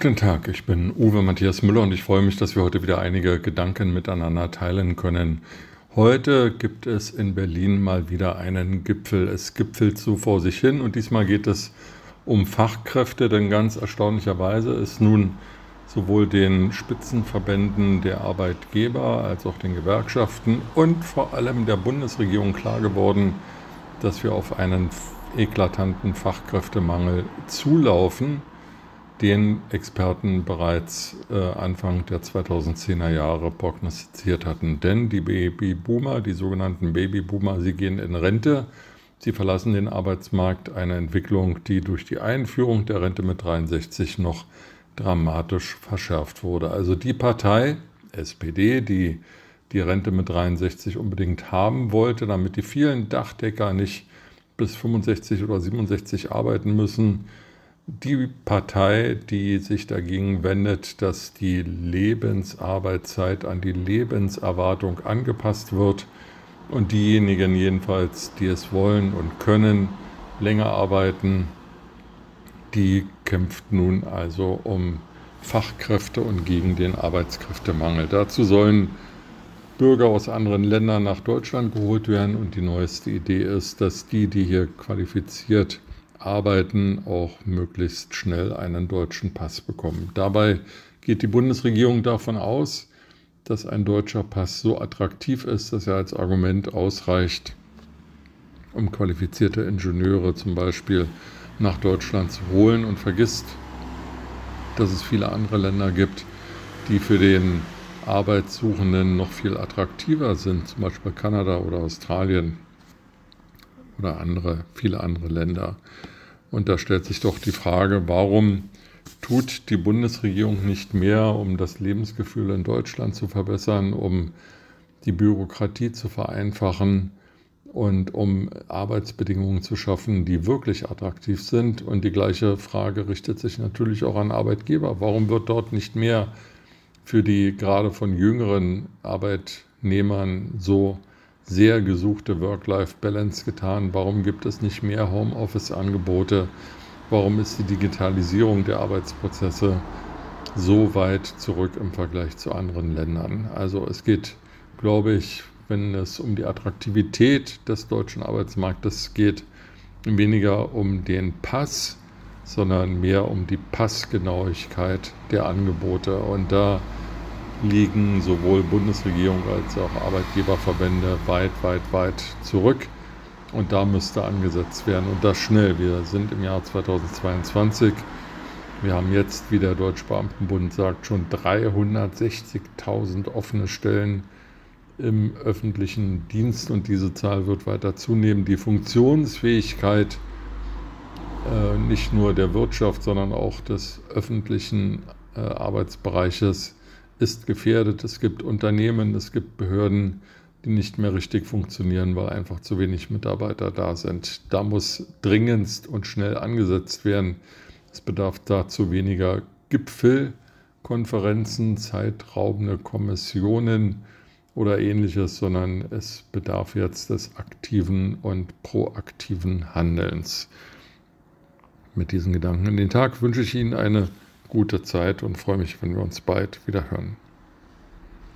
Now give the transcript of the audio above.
Guten Tag, ich bin Uwe Matthias Müller und ich freue mich, dass wir heute wieder einige Gedanken miteinander teilen können. Heute gibt es in Berlin mal wieder einen Gipfel. Es gipfelt so vor sich hin und diesmal geht es um Fachkräfte, denn ganz erstaunlicherweise ist nun sowohl den Spitzenverbänden der Arbeitgeber als auch den Gewerkschaften und vor allem der Bundesregierung klar geworden, dass wir auf einen eklatanten Fachkräftemangel zulaufen den Experten bereits äh, Anfang der 2010er Jahre prognostiziert hatten. Denn die Babyboomer, die sogenannten Babyboomer, sie gehen in Rente, sie verlassen den Arbeitsmarkt, eine Entwicklung, die durch die Einführung der Rente mit 63 noch dramatisch verschärft wurde. Also die Partei, SPD, die die Rente mit 63 unbedingt haben wollte, damit die vielen Dachdecker nicht bis 65 oder 67 arbeiten müssen, die Partei, die sich dagegen wendet, dass die Lebensarbeitszeit an die Lebenserwartung angepasst wird und diejenigen jedenfalls, die es wollen und können, länger arbeiten, die kämpft nun also um Fachkräfte und gegen den Arbeitskräftemangel. Dazu sollen Bürger aus anderen Ländern nach Deutschland geholt werden und die neueste Idee ist, dass die, die hier qualifiziert arbeiten, auch möglichst schnell einen deutschen Pass bekommen. Dabei geht die Bundesregierung davon aus, dass ein deutscher Pass so attraktiv ist, dass er als Argument ausreicht, um qualifizierte Ingenieure zum Beispiel nach Deutschland zu holen und vergisst, dass es viele andere Länder gibt, die für den Arbeitssuchenden noch viel attraktiver sind, zum Beispiel Kanada oder Australien oder andere, viele andere Länder. Und da stellt sich doch die Frage, warum tut die Bundesregierung nicht mehr, um das Lebensgefühl in Deutschland zu verbessern, um die Bürokratie zu vereinfachen und um Arbeitsbedingungen zu schaffen, die wirklich attraktiv sind. Und die gleiche Frage richtet sich natürlich auch an Arbeitgeber. Warum wird dort nicht mehr für die gerade von jüngeren Arbeitnehmern so sehr gesuchte Work-Life-Balance getan? Warum gibt es nicht mehr Homeoffice-Angebote? Warum ist die Digitalisierung der Arbeitsprozesse so weit zurück im Vergleich zu anderen Ländern? Also es geht, glaube ich, wenn es um die Attraktivität des deutschen Arbeitsmarktes geht, weniger um den Pass, sondern mehr um die Passgenauigkeit der Angebote. Und da liegen sowohl Bundesregierung als auch Arbeitgeberverbände weit, weit, weit zurück. Und da müsste angesetzt werden und das schnell. Wir sind im Jahr 2022. Wir haben jetzt, wie der Deutsche Beamtenbund sagt, schon 360.000 offene Stellen im öffentlichen Dienst und diese Zahl wird weiter zunehmen. Die Funktionsfähigkeit äh, nicht nur der Wirtschaft, sondern auch des öffentlichen äh, Arbeitsbereiches ist gefährdet. Es gibt Unternehmen, es gibt Behörden, die nicht mehr richtig funktionieren, weil einfach zu wenig Mitarbeiter da sind. Da muss dringendst und schnell angesetzt werden. Es bedarf dazu weniger Gipfelkonferenzen, zeitraubende Kommissionen oder ähnliches, sondern es bedarf jetzt des aktiven und proaktiven Handelns. Mit diesen Gedanken in den Tag wünsche ich Ihnen eine gute Zeit und freue mich, wenn wir uns bald wieder hören.